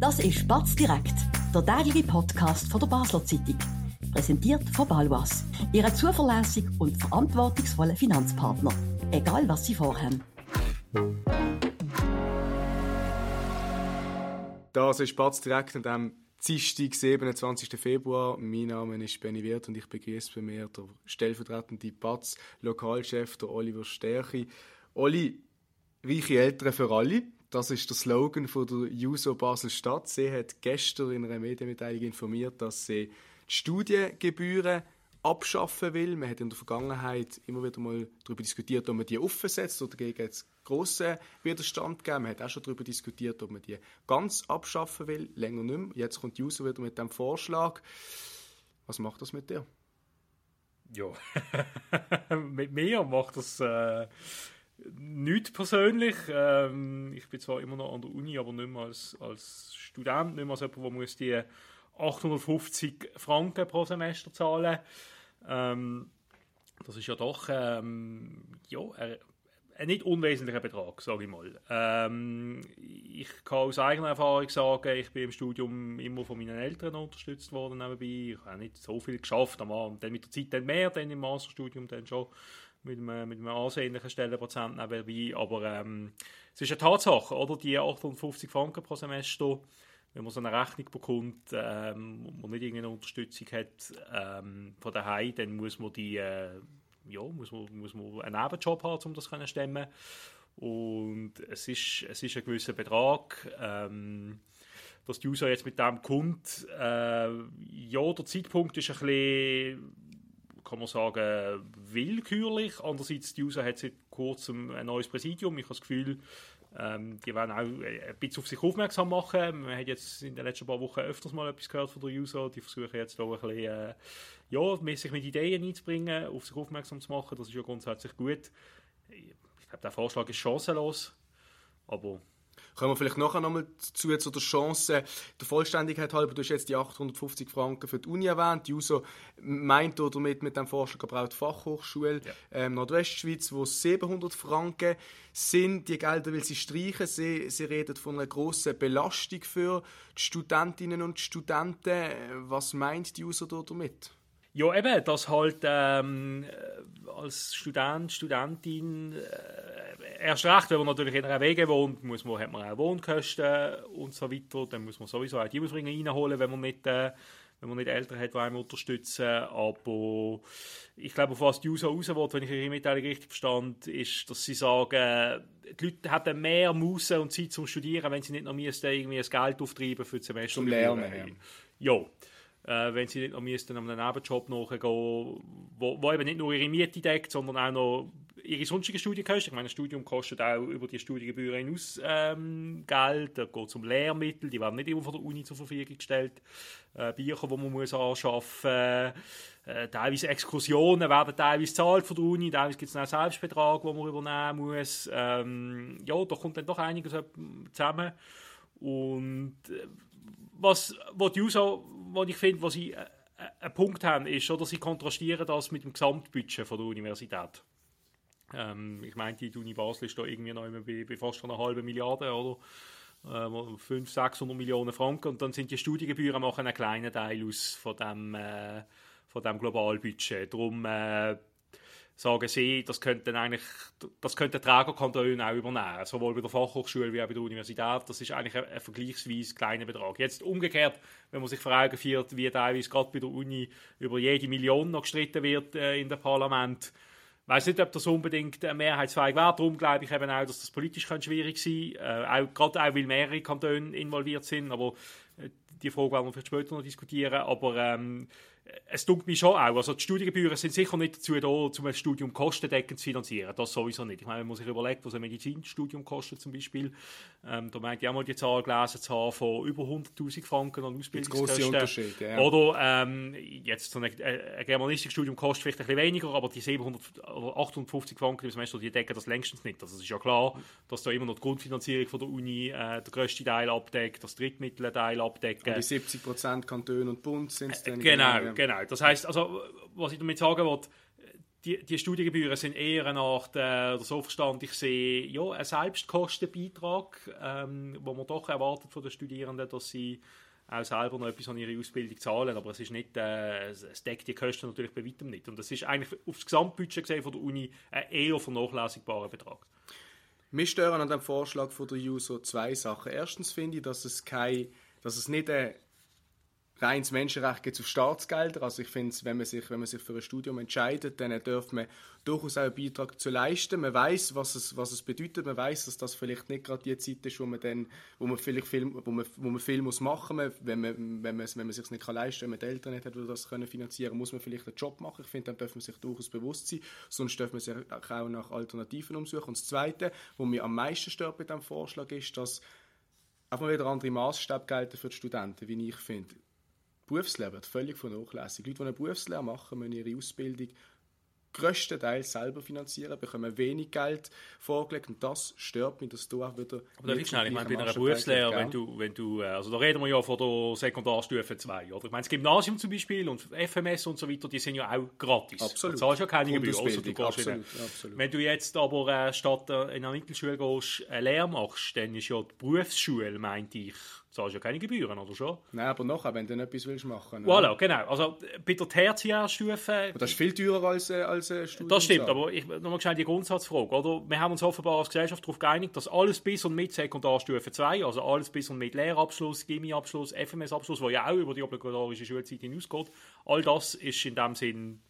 Das ist Batz direkt, der tägliche Podcast von der Basler Zeitung. Präsentiert von Balwas, Ihrem zuverlässigen und verantwortungsvollen Finanzpartner. Egal was Sie vorhaben. Das ist Batz direkt an dem Dienstag, 27. Februar. Mein Name ist Benny Wirth und ich begrüße bei mir den stellvertretenden Batz Lokalchef, Oliver Stärchi. Oli, reiche Eltern für alle. Das ist der Slogan von der JUSO Basel-Stadt. Sie hat gestern in einer Medienmitteilung informiert, dass sie die Studiengebühren abschaffen will. Man hat in der Vergangenheit immer wieder mal darüber diskutiert, ob man die aufsetzt oder gegen jetzt grossen Widerstand gegeben. Man hat auch schon darüber diskutiert, ob man die ganz abschaffen will, länger nicht mehr. Jetzt kommt die JUSO wieder mit dem Vorschlag. Was macht das mit dir? Ja, mit mir macht das äh, nicht persönlich. Ähm, ich bin zwar immer noch an der Uni, aber nicht mehr als, als Student, nicht mehr als jemand, der muss die 850 Franken pro Semester zahlen. Ähm, das ist ja doch ähm, ja, ein nicht unwesentlicher Betrag, sage ich mal. Ähm, ich kann aus eigener Erfahrung sagen, ich bin im Studium immer von meinen Eltern unterstützt worden nebenbei. Ich habe nicht so viel geschafft, aber dann mit der Zeit dann mehr, dann im Masterstudium dann schon mit einem, mit einem ansehnlichen Stellenprozent nebenbei. Aber ähm, es ist eine Tatsache, oder? Die 850 Franken pro Semester, wenn man so eine Rechnung bekommt, ähm, und man nicht irgendeine Unterstützung hat ähm, von daheim, dann muss man die, äh, ja, muss man, muss man einen Nebenjob haben, um das zu stemmen. Und es ist, es ist ein gewisser Betrag. Ähm, dass die User jetzt mit dem kommt, äh, ja, der Zeitpunkt ist ein bisschen kann man sagen, willkürlich. Andererseits, die USA hat seit kurzem ein neues Präsidium. Ich habe das Gefühl, ähm, die werden auch ein bisschen auf sich aufmerksam machen. Man hat jetzt in den letzten paar Wochen öfters mal etwas gehört von der USA. Die versuchen jetzt auch ein bisschen, äh, ja, sich mit Ideen einzubringen, auf sich aufmerksam zu machen. Das ist ja grundsätzlich gut. Ich glaube, der Vorschlag ist chancenlos. Aber Kommen wir vielleicht nachher nochmal zu, zu der Chance, der Vollständigkeit halber, du hast jetzt die 850 Franken für die Uni erwähnt. Die USO meint damit mit dem Vorschlag aber auch die Fachhochschule ja. ähm, Nordwestschweiz, wo 700 Franken sind. Die Gelder will sie streichen. Sie, sie reden von einer grossen Belastung für die Studentinnen und Studenten. Was meint die USO damit? Ja, eben, dass halt ähm, als Student, Studentin, äh, erst recht, wenn man natürlich in einer Wege wohnt, muss man, hat man auch Wohnkosten und so weiter. Dann muss man sowieso auch die Ausbringung reinholen, wenn man nicht, äh, wenn man nicht Eltern hat, die einem unterstützen. Aber ich glaube, auf was die USA raus will, wenn ich Ihre Mitteilung richtig verstand, ist, dass sie sagen, die Leute hätten mehr Muße und Zeit zum Studieren, wenn sie nicht noch irgendwie das Geld auftreiben für das Semester. Zum Lernen, ja. ja äh, wenn sie nicht noch müssten einem Nebenjob nachgehen, wo, wo eben nicht nur ihre Miete deckt, sondern auch noch ihre sonstigen Studienkosten. Ich meine, ein Studium kostet auch über die Studiengebühren hinaus ähm, Geld. Da geht es um Lehrmittel, die werden nicht immer von der Uni zur Verfügung gestellt. Äh, Bücher, die man muss anschaffen muss. Äh, teilweise Exkursionen werden teilweise zahlt von der Uni, teilweise gibt es einen Selbstbetrag, den man übernehmen muss. Ähm, ja, da kommt dann doch einiges zusammen. Und äh, was, was die USA, was ich finde, was sie äh, äh, einen Punkt haben, ist, oder sie kontrastieren das mit dem Gesamtbudget von der Universität. Ähm, ich meine, die Uni Basel ist da irgendwie noch bei, bei fast einer halben Milliarde oder äh, 500, 600 Millionen Franken und dann sind die Studiengebühren machen einen kleinen Teil aus von dem, äh, von dem Globalbudget. Darum äh, sagen sie, das könnte eigentlich, das könnte der Trägerkanton auch übernehmen, sowohl bei der Fachhochschule wie auch bei der Universität. Das ist eigentlich ein, ein vergleichsweise kleiner Betrag. Jetzt umgekehrt, wenn man sich vor Augen führt, wie teilweise gerade bei der Uni über jede Million noch gestritten wird äh, in dem Parlament, ich weiß nicht, ob das unbedingt ein Mehrheitsfähig wäre. Darum glaube ich eben auch, dass das politisch schwierig sein könnte. Äh, auch, gerade auch, weil mehrere Kantone involviert sind. Aber äh, die Frage werden wir vielleicht später noch diskutieren. Aber ähm, es tut mich schon auch. Also die Studiengebühren sind sicher nicht dazu da, um ein Studium kostendeckend zu finanzieren. Das sowieso nicht. Ich meine, wenn man sich überlegt, was ein Medizinstudium kostet zum Beispiel, ähm, da meinte ich auch mal die Zahl gelesen zu haben von über 100'000 Franken an Ausbildungskosten. Unterschied, ja. Oder ähm, jetzt so ein, ein Germanistikstudium kostet vielleicht ein bisschen weniger, aber die 700 oder 850 Franken im Semester, die decken das längstens nicht. Also es ist ja klar, dass da immer noch die Grundfinanzierung von der Uni äh, der grösste Teil abdeckt, das Drittmittelteil abdecken. Und die 70% Kantone und Bund sind es dann. Genau, genau. Das heißt, also, was ich damit sagen wollte, die, die Studiengebühren sind eher eine Art, äh, so verstand ich sie, ja, ein Selbstkostenbeitrag, ähm, wo man doch erwartet von den Studierenden, dass sie auch selber noch etwas an ihre Ausbildung zahlen, aber es ist nicht, äh, es deckt die Kosten natürlich bei weitem nicht. Und das ist eigentlich auf das Gesamtbudget gesehen von der Uni ein eher vernachlässigbarer Betrag. Mich stören an dem Vorschlag von der User zwei Sachen. Erstens finde ich, dass es, kein, dass es nicht eine reines Menschenrecht geht auf Staatsgelder. Also ich finde, wenn man sich, wenn man sich für ein Studium entscheidet, dann darf man durchaus auch einen Beitrag zu leisten. Man weiß, was es, was es bedeutet. Man weiß, dass das vielleicht nicht gerade die Zeit ist, wo man dann, wo man vielleicht viel, wo man, wo man viel muss machen muss. Wenn man, wenn man, wenn man sich nicht kann leisten, wenn man die Eltern nicht hat, die das können finanzieren, muss man vielleicht einen Job machen. Ich finde, dann darf man sich durchaus bewusst sein. Sonst darf man sich auch nach Alternativen umsuchen. Und das Zweite, was mir am meisten stört bei diesem Vorschlag, ist, dass einfach wieder andere Maßstäbe gelten für die Studenten, wie ich finde. Berufslehre wird völlig vernachlässigt. Leute, die eine Berufslehre machen, müssen ihre Ausbildung größtenteils selber finanzieren, bekommen wenig Geld vorgelegt und das stört mich, dass du auch wieder... Aber da schnell, ich meine, bei einer Berufslehre, wenn du, wenn du, äh, also da reden wir ja von der Sekundarstufe 2, oder? Ich meine, das Gymnasium zum Beispiel und FMS und so weiter, die sind ja auch gratis. Absolut. Du zahlst ja keine Gebühr, außer du absolut, absolut. Wenn du jetzt aber äh, statt äh, in einer Mittelschule gehst, eine Lehre machst, dann ist ja die Berufsschule, meinte ich, zahlst ja keine Gebühren, oder schon? Nein, aber nachher, wenn du etwas willst machen. Voilà, genau. Also bei der Tertiärstufe... Das ist viel teurer als, äh, als äh, Studium. Das stimmt, aber ich nochmal schnell die Grundsatzfrage. Oder? Wir haben uns offenbar als Gesellschaft darauf geeinigt, dass alles bis und mit Sekundarstufe 2, also alles bis und mit Lehrabschluss, Gimmi-Abschluss, FMS-Abschluss, der ja auch über die obligatorische Schulzeit hinausgeht, all das ist in dem Sinn,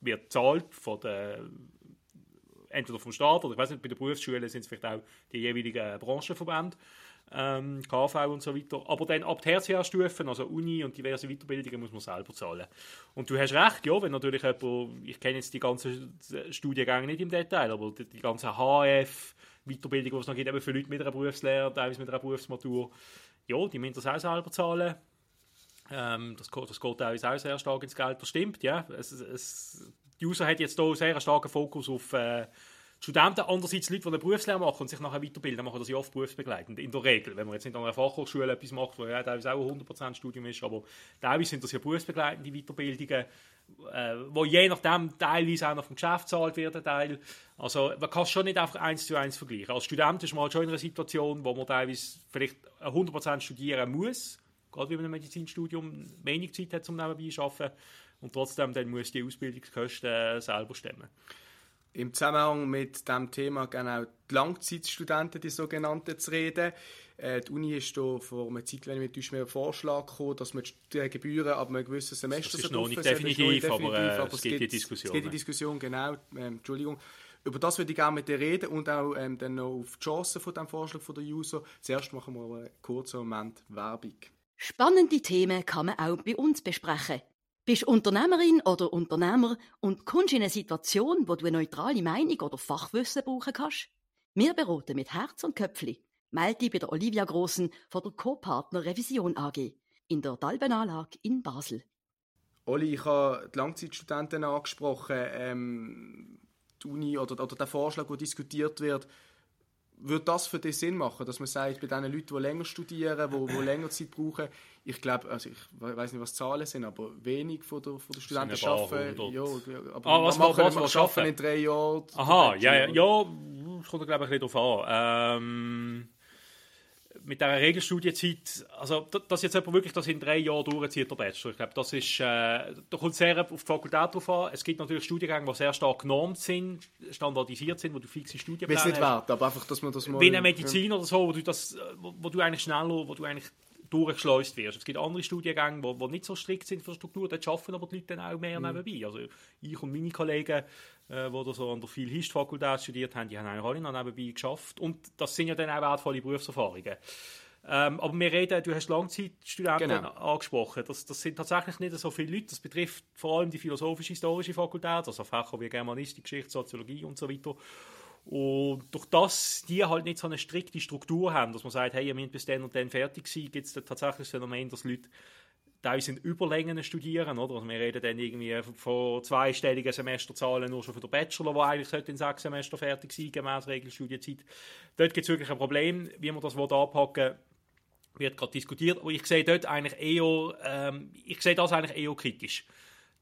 wird gezahlt von der entweder vom Staat oder ich weiß nicht, bei den Berufsschulen sind es vielleicht auch die jeweiligen Branchenverbände ähm, KV und so weiter. Aber dann ab Tertiärstufen, also Uni und diverse Weiterbildungen, muss man selber zahlen. Und du hast recht, ja, wenn natürlich jemand, ich kenne jetzt die ganzen Studiengänge nicht im Detail, aber die, die ganze HF, Weiterbildung, die es noch gibt, eben für Leute mit einer Berufslehre, teilweise mit einer Berufsmatur, ja, die müssen das auch selber zahlen. Ähm, das, das geht teilweise auch sehr stark ins Geld, das stimmt, ja. Es, es, die User hat jetzt hier sehr starken Fokus auf äh, Studenten, andererseits Leute, die eine Berufslehre machen und sich nachher weiterbilden, machen das ja oft berufsbegleitend, in der Regel. Wenn man jetzt nicht an einer Fachhochschule etwas macht, wo ja teilweise auch ein 100% Studium ist, aber teilweise sind das ja berufsbegleitende Weiterbildungen, äh, wo je nachdem teilweise auch noch vom Geschäft zahlt werden. Teil. Also man kann es schon nicht einfach eins zu eins vergleichen. Als Student ist man halt schon in einer Situation, wo man teilweise vielleicht 100% studieren muss, gerade wie man ein Medizinstudium wenig Zeit hat, um nebenbei zu arbeiten, und trotzdem dann muss die Ausbildungskosten äh, selber stemmen. Im Zusammenhang mit dem Thema genau die Langzeitstudenten, die sogenannten, zu reden. Äh, die Uni ist da vor einer Zeit lang mit einem Vorschlag gekommen, dass man die Gebühren ab einem gewissen Semester das ist noch nicht definitiv, definitiv, aber, äh, aber es, gibt die Diskussion. Es gibt die Diskussion, genau. Ähm, Entschuldigung. Über das würde ich gerne mit dir reden und auch ähm, dann noch auf die Chancen von diesem Vorschlag von der User. Zuerst machen wir einen kurzen Moment Werbung. Spannende Themen kann man auch bei uns besprechen. Bist Unternehmerin oder Unternehmer und kommst in eine Situation, wo du eine neutrale Meinung oder Fachwissen brauchen kannst? Wir beraten mit Herz und Köpfli. Melde dich bei der Olivia Grossen von der Co-Partner Revision AG in der Dalbenanlage in Basel. Oli, ich habe die Langzeitstudenten angesprochen. Ähm, die Uni oder, oder der Vorschlag, der diskutiert wird, würde das für dich Sinn machen, dass man sagt, bei den Leuten, die länger studieren, die, die länger Zeit brauchen, ich glaube, also ich weiß nicht, was die Zahlen sind, aber wenig von der, von der Studenten arbeiten. Ja, aber ah, was machen, was, was arbeiten in drei Jahren. Aha, ja, ja, ja, das kommt glaube ich ein bisschen darauf an. Ähm, mit dieser Regelstudienzeit, also dass jetzt jemand wirklich das in drei Jahren durchzieht, der Bachelor, ich glaube, das ist, äh, da kommt sehr auf die Fakultät drauf an. Es gibt natürlich Studiengänge, die sehr stark genormt sind, standardisiert sind, wo du fixe Studienpläne hast. nicht wert, aber einfach, dass man das mal... Wie eine Medizin ja. oder so, wo du, das, wo, wo du eigentlich schneller, wo du eigentlich durchgeschleust wirst. Es gibt andere Studiengänge, die nicht so strikt sind für Struktur, dort arbeiten aber die Leute dann auch mehr mhm. nebenbei. Also ich und meine Kollegen, äh, die so an der Phil-Hist-Fakultät studiert haben, die haben eigentlich alle noch nebenbei geschafft. Und das sind ja dann auch wertvolle Berufserfahrungen. Ähm, aber wir reden, du hast Langzeitstudenten genau. angesprochen. Das, das, sind tatsächlich nicht so viele Leute. Das betrifft vor allem die philosophisch-historische Fakultät, also Fächer wie Germanistik, Geschichte, Soziologie und so weiter. Und durch das die halt nicht so eine strikte Struktur haben, dass man sagt, hey, ihr müsst bis dann und dann fertig sein, gibt es tatsächlich das Phänomen, dass Leute teilweise in Überlängen studieren, oder? Also wir reden dann irgendwie von zweistelligen Semesterzahlen nur schon für den Bachelor, der eigentlich in sechs Semester fertig sein gemäß Regelstudienzeit. Dort gibt es wirklich ein Problem, wie man das anpacken wird gerade diskutiert, aber ich sehe dort eigentlich eher, ähm, ich sehe das eigentlich eher kritisch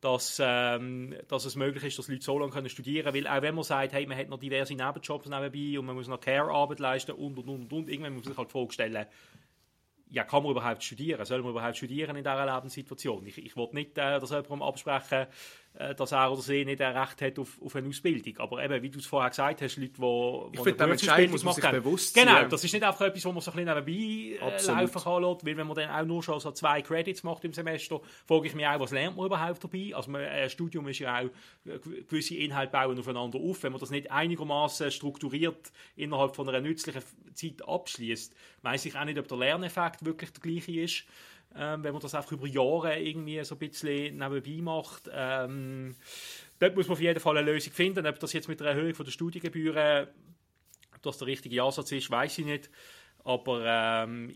dass, ähm, dass es möglich ist, dass Leute so lange können studieren können. Weil auch wenn man sagt, hey, man hat noch diverse Nebenjobs nebenbei und man muss noch Care-Arbeit leisten und, und, und, und, irgendwann muss man sich halt vorstellen, ja, kann man überhaupt studieren? Soll man überhaupt studieren in dieser Lebenssituation? Ich, ich will nicht, äh, dass jemandem absprechen, dass er oder sie nicht ein Recht hat auf, auf eine Ausbildung. Aber eben, wie du es vorher gesagt hast, Leute, die, die ich finde, Entscheidung muss man sich bewusst sein. Genau, das ist nicht einfach etwas, wo man so ein bisschen nebenbei äh, laufen kann weil wenn man dann auch nur schon so zwei Credits macht im Semester, frage ich mich auch, was lernt man überhaupt dabei? Also ein äh, Studium ist ja auch, äh, gewisse Inhalte bauen aufeinander auf. Wenn man das nicht einigermaßen strukturiert innerhalb von einer nützlichen Zeit abschließt, weiß ich auch nicht, ob der Lerneffekt wirklich der gleiche ist ähm, wenn man das einfach über Jahre irgendwie so ein bisschen nebenbei macht. Ähm, dort muss man auf jeden Fall eine Lösung finden. Ob das jetzt mit der Erhöhung der Studiengebühren das der richtige Ansatz ist, weiß ich nicht. Aber ähm,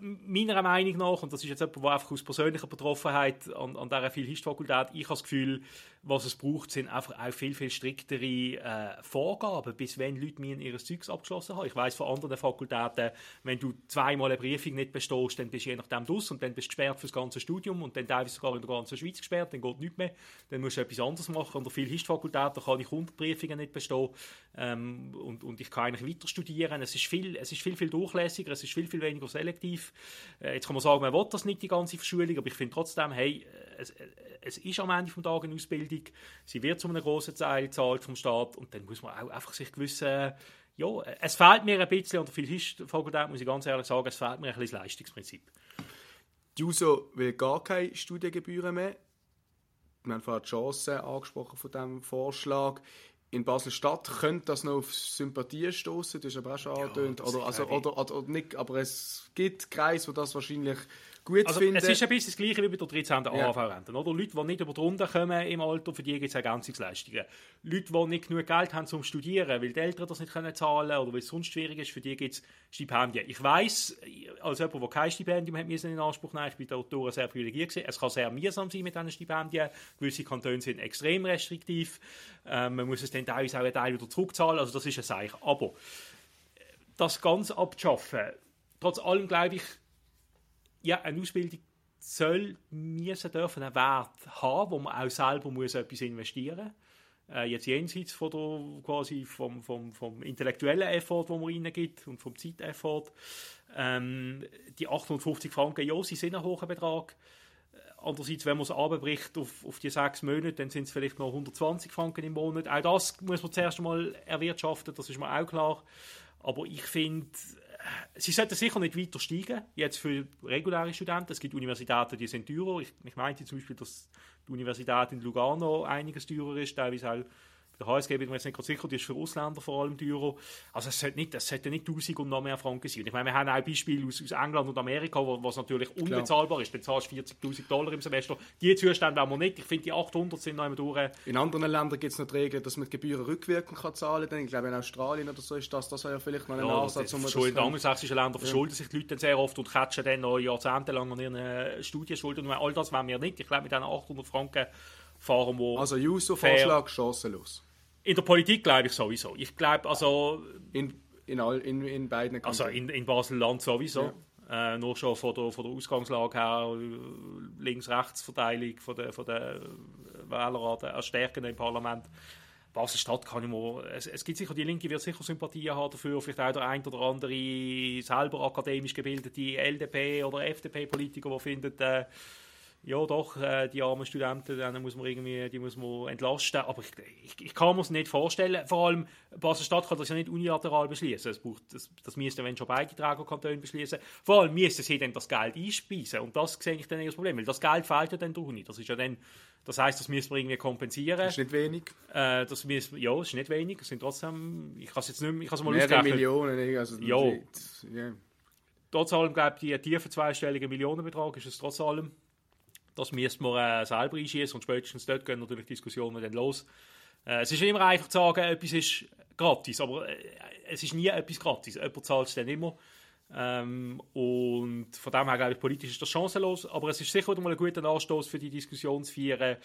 meiner Meinung nach, und das ist jetzt jemand, der einfach aus persönlicher Betroffenheit an, an dieser Philhistofakultät, ich habe das Gefühl, was es braucht, sind einfach auch viel, viel striktere äh, Vorgaben, bis wenn Leute mir ihr Zeugs abgeschlossen haben. Ich weiß von anderen Fakultäten, wenn du zweimal eine Prüfung nicht bestehst, dann bist du je nachdem aus und dann bist du gesperrt für das ganze Studium und dann teilweise sogar in der ganzen Schweiz gesperrt, dann geht nichts mehr. Dann musst du etwas anderes machen. An der Philhistofakultät kann ich 100 Prüfungen nicht bestehen ähm, und, und ich kann eigentlich weiter studieren. Es ist viel, es ist viel, viel durchlässiger, es ist viel, viel weniger selektiv. Äh, jetzt kann man sagen, man will das nicht, die ganze Verschulung, aber ich finde trotzdem, hey, es, es ist am Ende des Tages eine Ausbildung, sie wird zu einem großen Teil gezahlt vom Staat und dann muss man auch einfach sich gewissen ja, es fehlt mir ein bisschen, und viel Fakultät muss ich ganz ehrlich sagen, es fehlt mir ein bisschen das Leistungsprinzip. Die USO will gar keine Studiengebühren mehr. Wir haben vorhin die Chancen angesprochen von diesem Vorschlag. In Basel-Stadt könnte das noch auf Sympathie stoßen, das ist aber auch schon ja, angedeutet. Oder, also, oder, oder, oder, nicht, aber es gibt Kreise, die das wahrscheinlich gut also, finden. Es ist ein bisschen das Gleiche wie bei der 13. Ja. AHV-Rente. Leute, die nicht über die Runde kommen im Alter, für die gibt es Ergänzungsleistungen. Leute, die nicht genug Geld haben zum Studieren, weil die Eltern das nicht können zahlen oder weil es sonst schwierig ist, für die gibt es Stipendien. Ich weiss, als jemand, der kein Stipendium hat in Anspruch nehmen ich bin der Autoren sehr privilegiert gewesen, es kann sehr mühsam sein mit diesen Stipendien. Gewisse Kantone sind extrem restriktiv. Ähm, man muss es dann teilweise auch einen Teil wieder zurückzahlen, also das ist ein Zeichen. Aber das ganz abzuschaffen, trotz allem glaube ich, ja, eine Ausbildung soll müssen dürfen einen Wert haben, wo man auch selber muss etwas investieren muss. Äh, jetzt jenseits von der, quasi vom, vom, vom intellektuellen Effort, den man reingibt und vom Zeiteffort. Ähm, die 850 Franken, ja, sie sind ein hoher Betrag. Äh, andererseits, wenn man es abbricht auf, auf die sechs Monate, dann sind es vielleicht noch 120 Franken im Monat. Auch das muss man zuerst einmal erwirtschaften, das ist mir auch klar. Aber ich finde, sie sollten sicher nicht weiter steigen, jetzt für reguläre Studenten. Es gibt Universitäten, die sind teurer. Ich, ich meinte zum Beispiel, dass die Universität in Lugano einiges teurer ist, teilweise auch der HSG bin mir jetzt nicht sicher, die ist für Ausländer vor allem teurer. Also es sollte nicht, es sollte nicht 1000 und noch mehr Franken sein. ich meine, wir haben auch Beispiele aus, aus England und Amerika, wo was natürlich unbezahlbar Klar. ist. Dann zahlst du 40'000 Dollar im Semester. Die Zustände wollen wir nicht. Ich finde, die 800 sind noch einmal durch. In anderen Ländern gibt es noch die Regel, dass man die Gebühren rückwirkend kann zahlen kann. Ich glaube, in Australien oder so ist das, das ja vielleicht noch ein ja, Ansatz. Um das in angelsächsischen Ländern verschulden ja. sich die Leute dann sehr oft und catchen dann noch jahrzehntelang an ihren Studienschulden. Und all das wollen wir nicht. Ich glaube, mit diesen 800 Franken fahren wir Also Juso-Vorschlag chancenlos. In der Politik glaube ich sowieso. Ich glaube, also... In, in, all, in, in beiden Kantonen. Also in, in Basel-Land sowieso. Ja. Äh, nur schon von der, von der Ausgangslage her, Links-Rechts-Verteilung von der, von der Wählerrate erstärken im Parlament. Basel-Stadt kann ich mir, es, es, gibt sicher, die Linke wird sicher Sympathien haben dafür, vielleicht auch der ein oder andere selber akademisch gebildete LDP- oder FDP-Politiker, der findet, äh, ja doch, äh, die armen Studenten, denen muss man irgendwie, die muss man entlasten. Aber ich, ich, ich kann mir es nicht vorstellen. Vor allem, Basel-Stadt kann das ja nicht unilateral beschließen. Das, braucht, das, das müssten, wenn schon beide Trägerkantone beschließen. Vor allem müssten sie dann das Geld einspeisen. Und das sehe ich dann eher das Problem. Weil das Geld fehlt ja dann durch nicht. Das ist ja dann, das heisst, das müssen wir irgendwie kompensieren. Das ist nicht wenig. Äh, das müssen, ja, das ist nicht wenig. Das sind trotzdem, ich kann es jetzt nicht mehr, ich kann es mal Mehrere Millionen. Also, ja. Yeah. Trotz allem, glaube ich, die tiefen zweistellige Millionenbetrag ist es trotz allem. Das müsste man äh, selber einschießen und spätestens dort gehen natürlich Diskussionen dann los. Äh, es ist immer einfach zu sagen, etwas ist gratis, aber äh, es ist nie etwas gratis. Jemand zahlt es dann immer. Ähm, und von dem her, glaube ich, politisch ist das chancenlos. Aber es ist sicher wieder mal ein guter Anstoß für die Diskussion zu führen.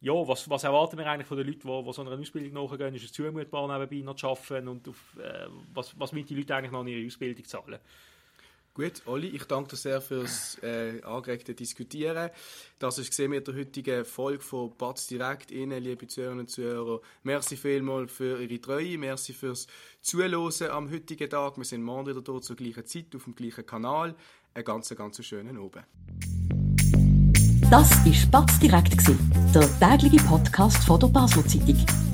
Ja, was, was erwarten wir eigentlich von den Leuten, die, die so einer Ausbildung nachgehen? Ist es zumutbar, nebenbei noch zu arbeiten? Und auf, äh, was, was müssen die Leute eigentlich noch in ihre Ausbildung zahlen? Gut, Olli, ich danke dir sehr fürs äh, angeregte Diskutieren. Das ist gesehen mit der heutigen Folge von Batz direkt Ihnen, liebe Zuhörerinnen und Zuhörer. Merci vielmals für Ihre Treue, merci fürs Zuhören am heutigen Tag. Wir sind morgen wieder dort zur gleichen Zeit auf dem gleichen Kanal. Einen ganz, ganz schönen Abend. Das war Batz direkt, der tägliche Podcast von der Basler Zeitung.